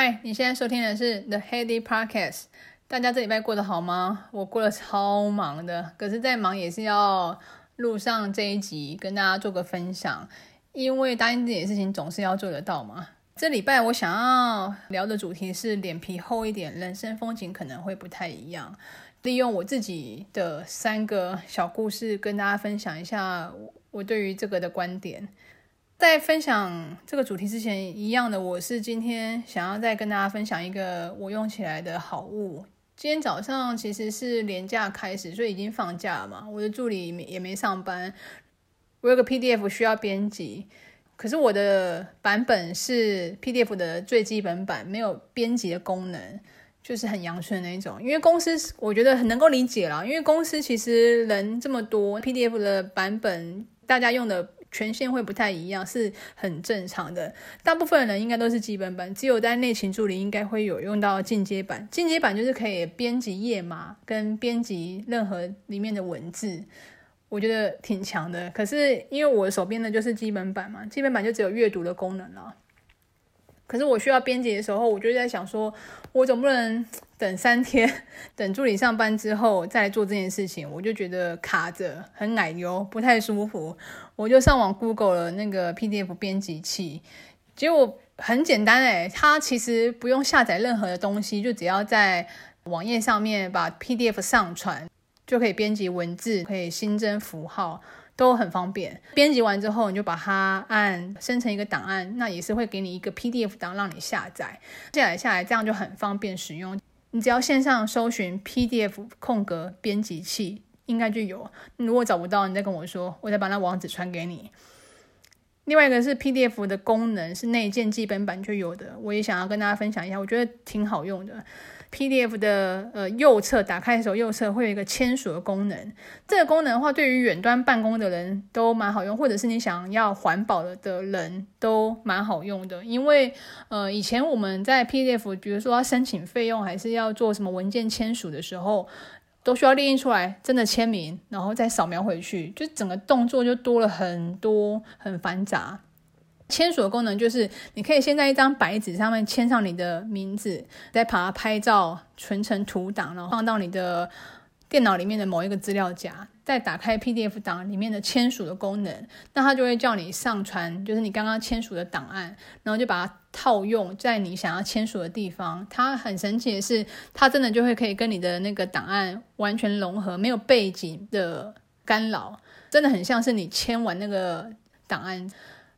嗨，你现在收听的是 The Heady Podcast。大家这礼拜过得好吗？我过得超忙的，可是再忙也是要录上这一集，跟大家做个分享。因为答应自己的事情总是要做得到嘛。这礼拜我想要聊的主题是脸皮厚一点，人生风景可能会不太一样。利用我自己的三个小故事，跟大家分享一下我对于这个的观点。在分享这个主题之前，一样的，我是今天想要再跟大家分享一个我用起来的好物。今天早上其实是连假开始，所以已经放假了嘛。我的助理也没上班，我有个 PDF 需要编辑，可是我的版本是 PDF 的最基本版，没有编辑的功能，就是很阳春的那种。因为公司我觉得很能够理解啦，因为公司其实人这么多，PDF 的版本大家用的。权限会不太一样，是很正常的。大部分人应该都是基本版，只有在内勤助理应该会有用到进阶版。进阶版就是可以编辑页码跟编辑任何里面的文字，我觉得挺强的。可是因为我手边的就是基本版嘛，基本版就只有阅读的功能了。可是我需要编辑的时候，我就在想说，我总不能等三天，等助理上班之后再做这件事情，我就觉得卡着，很奶油，不太舒服。我就上网 Google 了那个 PDF 编辑器，结果很简单诶，它其实不用下载任何的东西，就只要在网页上面把 PDF 上传，就可以编辑文字，可以新增符号。都很方便，编辑完之后，你就把它按生成一个档案，那也是会给你一个 PDF 档让你下载，下载下来这样就很方便使用。你只要线上搜寻 PDF 空格编辑器，应该就有。如果找不到，你再跟我说，我再把那网址传给你。另外一个是 PDF 的功能是内建基本版就有的，我也想要跟大家分享一下，我觉得挺好用的。PDF 的呃右侧打开的时候，右侧会有一个签署的功能。这个功能的话，对于远端办公的人都蛮好用，或者是你想要环保的的人都蛮好用的。因为呃以前我们在 PDF，比如说要申请费用，还是要做什么文件签署的时候，都需要列印出来，真的签名，然后再扫描回去，就整个动作就多了很多，很繁杂。签署的功能就是，你可以先在一张白纸上面签上你的名字，再把它拍照存成图档，然后放到你的电脑里面的某一个资料夹，再打开 PDF 档里面的签署的功能，那它就会叫你上传，就是你刚刚签署的档案，然后就把它套用在你想要签署的地方。它很神奇的是，它真的就会可以跟你的那个档案完全融合，没有背景的干扰，真的很像是你签完那个档案。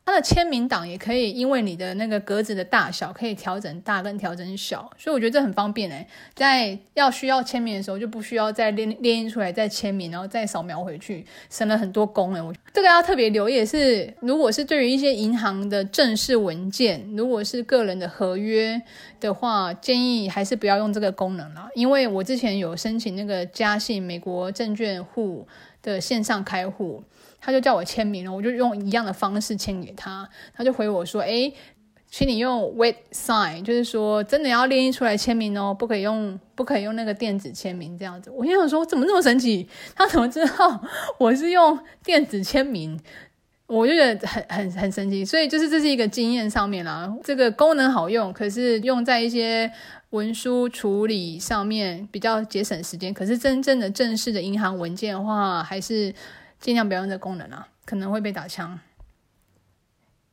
它的签名档也可以，因为你的那个格子的大小可以调整大跟调整小，所以我觉得这很方便诶，在要需要签名的时候，就不需要再练练印出来再签名，然后再扫描回去，省了很多工诶。我这个要特别留意是，如果是对于一些银行的正式文件，如果是个人的合约的话，建议还是不要用这个功能了，因为我之前有申请那个嘉信美国证券户的线上开户。他就叫我签名了，我就用一样的方式签给他，他就回我说：“诶，请你用 wet sign，就是说真的要列印出来签名哦，不可以用不可以用那个电子签名这样子。”我心想说：“怎么这么神奇？他怎么知道 我是用电子签名？”我就觉得很很很神奇，所以就是这是一个经验上面啦。这个功能好用，可是用在一些文书处理上面比较节省时间。可是真正的正式的银行文件的话，还是。尽量不要用这功能啊，可能会被打枪。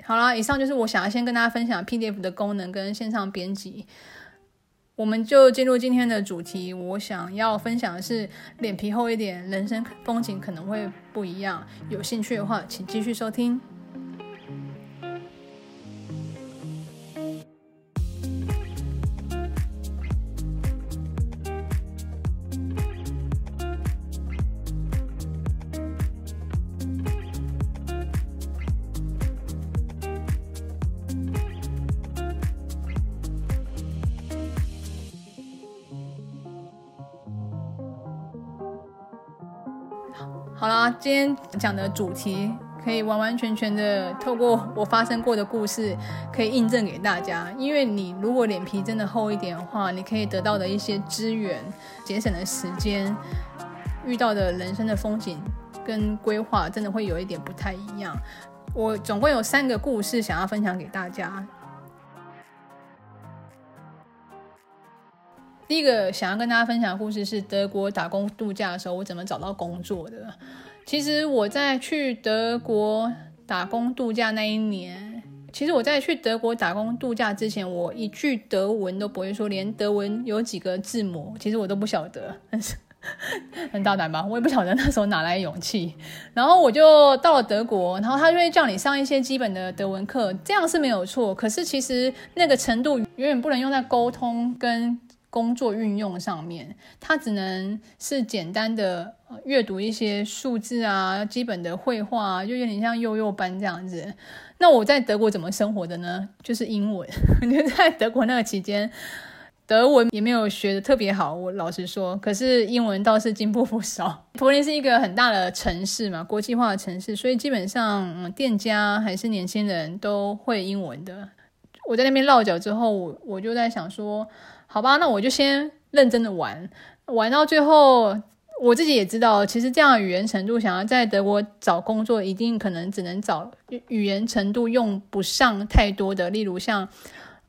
好啦，以上就是我想要先跟大家分享 PDF 的功能跟线上编辑。我们就进入今天的主题。我想要分享的是，脸皮厚一点，人生风景可能会不一样。有兴趣的话，请继续收听。好啦，今天讲的主题可以完完全全的透过我发生过的故事，可以印证给大家。因为你如果脸皮真的厚一点的话，你可以得到的一些资源、节省的时间、遇到的人生的风景跟规划，真的会有一点不太一样。我总共有三个故事想要分享给大家。第一个想要跟大家分享的故事是德国打工度假的时候，我怎么找到工作的。其实我在去德国打工度假那一年，其实我在去德国打工度假之前，我一句德文都不会说，连德文有几个字母，其实我都不晓得。很大胆吧？我也不晓得那时候哪来勇气。然后我就到了德国，然后他就会叫你上一些基本的德文课，这样是没有错。可是其实那个程度远远不能用在沟通跟工作运用上面，它只能是简单的阅读一些数字啊，基本的绘画啊，就有点像幼幼班这样子。那我在德国怎么生活的呢？就是英文。就在德国那个期间。德文也没有学的特别好，我老实说，可是英文倒是进步不少。柏林是一个很大的城市嘛，国际化的城市，所以基本上，嗯，店家还是年轻人都会英文的。我在那边落脚之后，我我就在想说，好吧，那我就先认真的玩，玩到最后，我自己也知道，其实这样的语言程度，想要在德国找工作，一定可能只能找语言程度用不上太多的，例如像。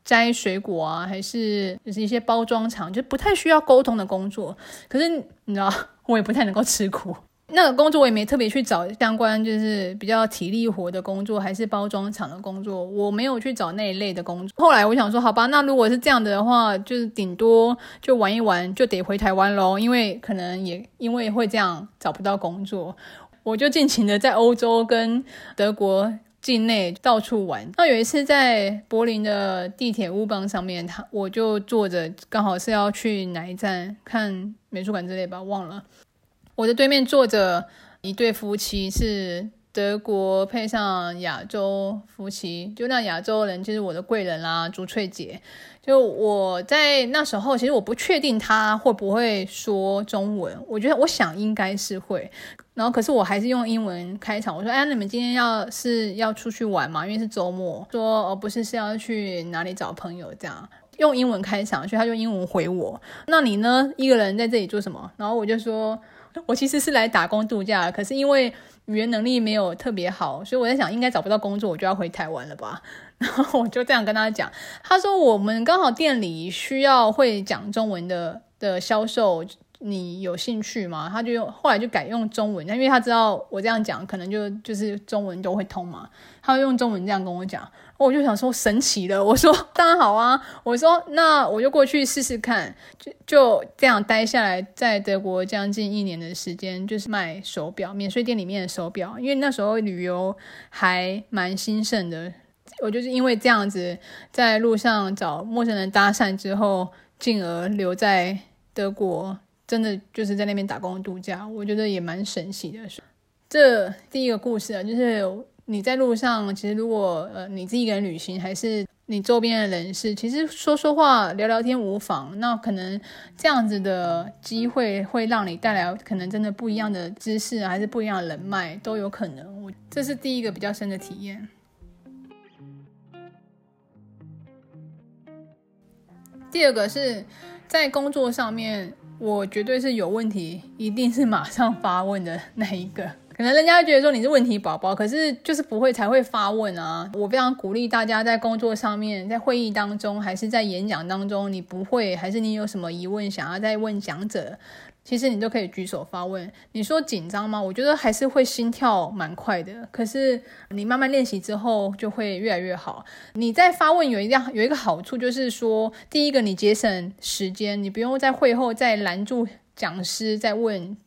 摘水果啊，还是就是一些包装厂，就不太需要沟通的工作。可是你知道，我也不太能够吃苦。那个工作我也没特别去找相关，就是比较体力活的工作，还是包装厂的工作，我没有去找那一类的工作。后来我想说，好吧，那如果是这样的话，就是顶多就玩一玩，就得回台湾喽。因为可能也因为会这样找不到工作，我就尽情的在欧洲跟德国。境内到处玩。那有一次在柏林的地铁乌邦上面，他我就坐着，刚好是要去哪一站看美术馆之类吧，忘了。我的对面坐着一对夫妻，是德国配上亚洲夫妻，就那亚洲人就是我的贵人啦，朱翠姐。就我在那时候，其实我不确定他会不会说中文，我觉得我想应该是会。然后可是我还是用英文开场，我说：“哎，你们今天要是要出去玩嘛？因为是周末。”说：“哦，不是，是要去哪里找朋友这样。”用英文开场，所以他就英文回我：“那你呢？一个人在这里做什么？”然后我就说：“我其实是来打工度假，可是因为语言能力没有特别好，所以我在想，应该找不到工作，我就要回台湾了吧。”然后我就这样跟他讲，他说我们刚好店里需要会讲中文的的销售，你有兴趣吗？他就用后来就改用中文，因为他知道我这样讲可能就就是中文都会通嘛，他就用中文这样跟我讲，我就想说神奇的，我说当然好啊，我说那我就过去试试看，就就这样待下来，在德国将近一年的时间，就是卖手表，免税店里面的手表，因为那时候旅游还蛮兴盛的。我就是因为这样子，在路上找陌生人搭讪之后，进而留在德国，真的就是在那边打工度假，我觉得也蛮神奇的。这第一个故事啊，就是你在路上，其实如果呃你自己一个人旅行，还是你周边的人士，其实说说话、聊聊天无妨。那可能这样子的机会会让你带来可能真的不一样的知识，还是不一样的人脉都有可能。我这是第一个比较深的体验。第二个是在工作上面，我绝对是有问题，一定是马上发问的那一个。可能人家会觉得说你是问题宝宝，可是就是不会才会发问啊。我非常鼓励大家在工作上面，在会议当中，还是在演讲当中，你不会，还是你有什么疑问想要再问讲者。其实你都可以举手发问。你说紧张吗？我觉得还是会心跳蛮快的。可是你慢慢练习之后，就会越来越好。你在发问有一样有一个好处，就是说，第一个你节省时间，你不用在会后再拦住讲师再问，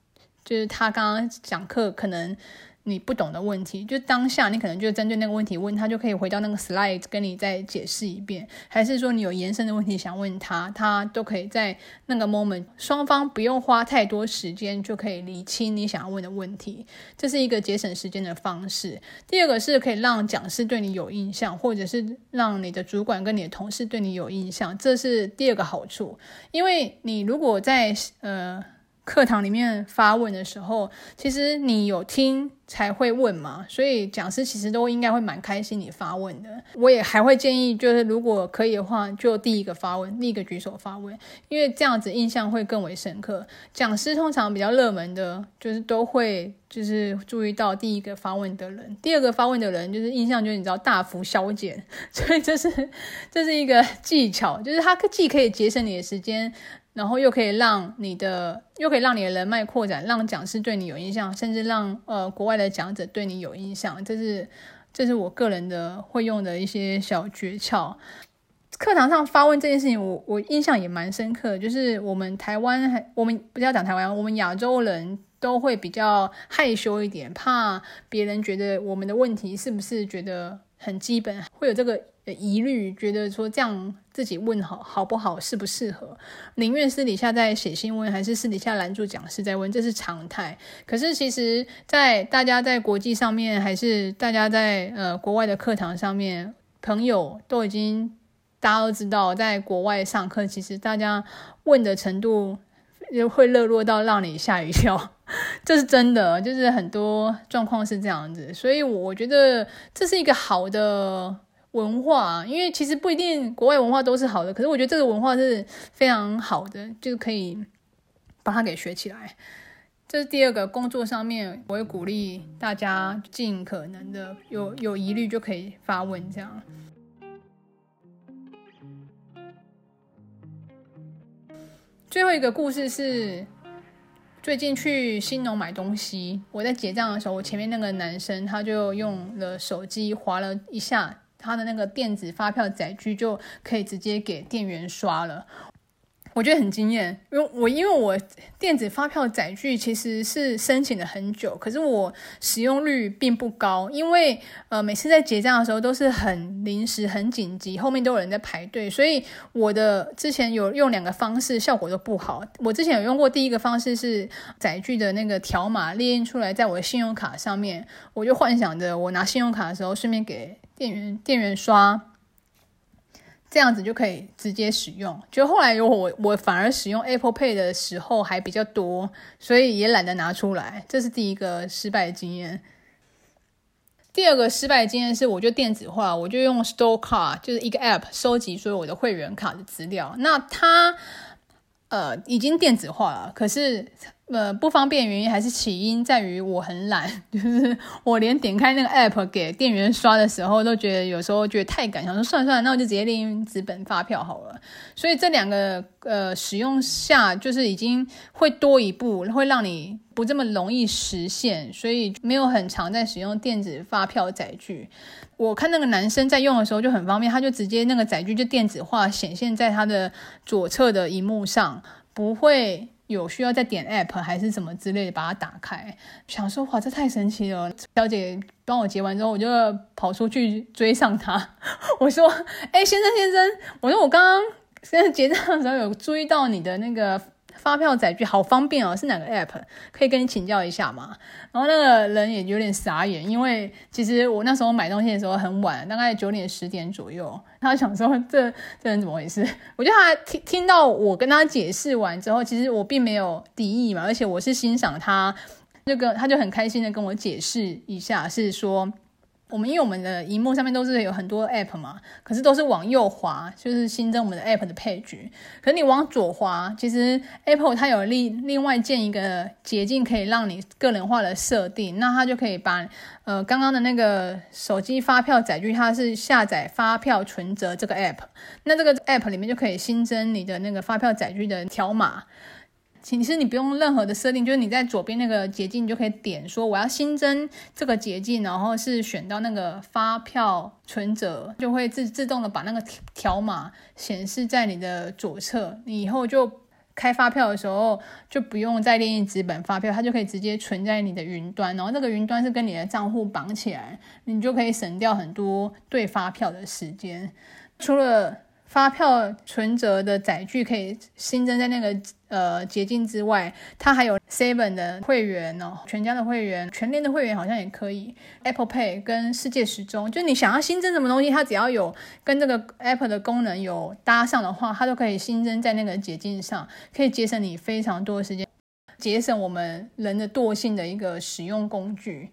就是他刚刚讲课可能。你不懂的问题，就当下你可能就针对那个问题问他，就可以回到那个 slide 跟你再解释一遍。还是说你有延伸的问题想问他，他都可以在那个 moment，双方不用花太多时间就可以理清你想要问的问题。这是一个节省时间的方式。第二个是可以让讲师对你有印象，或者是让你的主管跟你的同事对你有印象，这是第二个好处。因为你如果在呃。课堂里面发问的时候，其实你有听才会问嘛，所以讲师其实都应该会蛮开心你发问的。我也还会建议，就是如果可以的话，就第一个发问，第一个举手发问，因为这样子印象会更为深刻。讲师通常比较热门的，就是都会就是注意到第一个发问的人，第二个发问的人就是印象就是你知道大幅消减，所以这是这是一个技巧，就是它既可以节省你的时间。然后又可以让你的又可以让你的人脉扩展，让讲师对你有印象，甚至让呃国外的讲者对你有印象。这是这是我个人的会用的一些小诀窍。课堂上发问这件事情我，我印象也蛮深刻，就是我们台湾还我们不要讲台湾，我们亚洲人都会比较害羞一点，怕别人觉得我们的问题是不是觉得很基本，会有这个。疑虑，觉得说这样自己问好好不好，适不适合，宁愿私底下再写信问，还是私底下拦住讲师再问，这是常态。可是其实，在大家在国际上面，还是大家在呃国外的课堂上面，朋友都已经大家都知道，在国外上课，其实大家问的程度会热络到让你吓一跳，这是真的，就是很多状况是这样子。所以我觉得这是一个好的。文化，因为其实不一定国外文化都是好的，可是我觉得这个文化是非常好的，就是可以把它给学起来。这是第二个，工作上面我会鼓励大家尽可能的有有疑虑就可以发问这样。最后一个故事是最近去新农买东西，我在结账的时候，我前面那个男生他就用了手机划了一下。他的那个电子发票载具就可以直接给店员刷了，我觉得很惊艳。因为我因为我电子发票载具其实是申请了很久，可是我使用率并不高，因为呃每次在结账的时候都是很临时、很紧急，后面都有人在排队，所以我的之前有用两个方式，效果都不好。我之前有用过第一个方式是载具的那个条码列印出来在我的信用卡上面，我就幻想着我拿信用卡的时候顺便给。店员店员刷，这样子就可以直接使用。就后来有我我反而使用 Apple Pay 的时候还比较多，所以也懒得拿出来。这是第一个失败的经验。第二个失败的经验是，我就电子化，我就用 Store Card，就是一个 App 收集所有我的会员卡的资料。那它呃已经电子化了，可是。呃，不方便原因还是起因在于我很懒，就是我连点开那个 app 给店员刷的时候，都觉得有时候觉得太赶，想说算了算，那我就直接列印纸本发票好了。所以这两个呃使用下，就是已经会多一步，会让你不这么容易实现，所以没有很常在使用电子发票载具。我看那个男生在用的时候就很方便，他就直接那个载具就电子化显现在他的左侧的荧幕上，不会。有需要再点 app 还是什么之类的，把它打开。想说哇，这太神奇了！小姐帮我结完之后，我就跑出去追上他。我说：“哎、先生先生，我说我刚刚现在结账的时候有注意到你的那个。”发票载具好方便哦，是哪个 app？可以跟你请教一下吗？然后那个人也有点傻眼，因为其实我那时候买东西的时候很晚，大概九点十点左右。他想说这这人怎么回事？我觉得他听听到我跟他解释完之后，其实我并没有敌意嘛，而且我是欣赏他，那个他就很开心的跟我解释一下，是说。我们因为我们的荧幕上面都是有很多 app 嘛，可是都是往右滑，就是新增我们的 app 的配置。可是你往左滑，其实 Apple 它有另另外建一个捷径，可以让你个人化的设定。那它就可以把呃刚刚的那个手机发票载具，它是下载发票存折这个 app。那这个 app 里面就可以新增你的那个发票载具的条码。其实你不用任何的设定，就是你在左边那个捷径，你就可以点说我要新增这个捷径，然后是选到那个发票存折，就会自自动的把那个条码显示在你的左侧。你以后就开发票的时候就不用再列印纸本发票，它就可以直接存在你的云端，然后那个云端是跟你的账户绑起来，你就可以省掉很多对发票的时间。除了发票存折的载具可以新增在那个呃捷径之外，它还有 Seven 的会员哦，全家的会员，全联的会员好像也可以。Apple Pay 跟世界时钟，就你想要新增什么东西，它只要有跟这个 Apple 的功能有搭上的话，它都可以新增在那个捷径上，可以节省你非常多的时间，节省我们人的惰性的一个使用工具。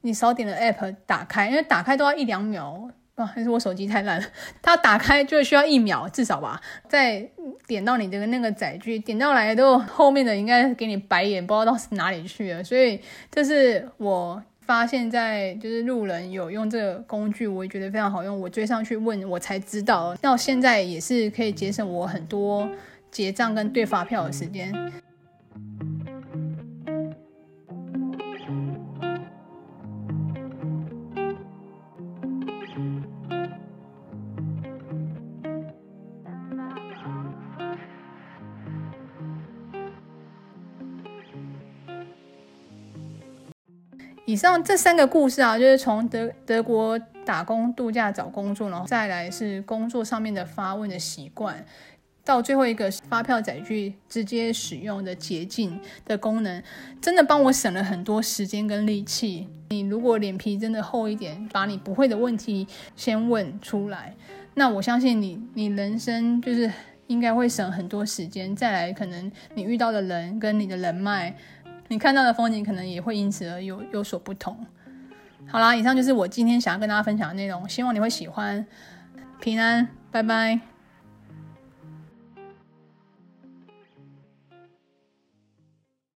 你少点了 App 打开，因为打开都要一两秒。啊，还是我手机太烂了，它打开就需要一秒至少吧。再点到你的那个载具，点到来都后面的应该给你白眼，不知道到哪里去了。所以这是我发现，在就是路人有用这个工具，我也觉得非常好用。我追上去问，我才知道，到现在也是可以节省我很多结账跟对发票的时间。以上这三个故事啊，就是从德德国打工度假找工作，然后再来是工作上面的发问的习惯，到最后一个发票载具直接使用的捷径的功能，真的帮我省了很多时间跟力气。你如果脸皮真的厚一点，把你不会的问题先问出来，那我相信你，你人生就是应该会省很多时间。再来，可能你遇到的人跟你的人脉。你看到的风景可能也会因此而有有所不同。好啦，以上就是我今天想要跟大家分享的内容，希望你会喜欢。平安，拜拜。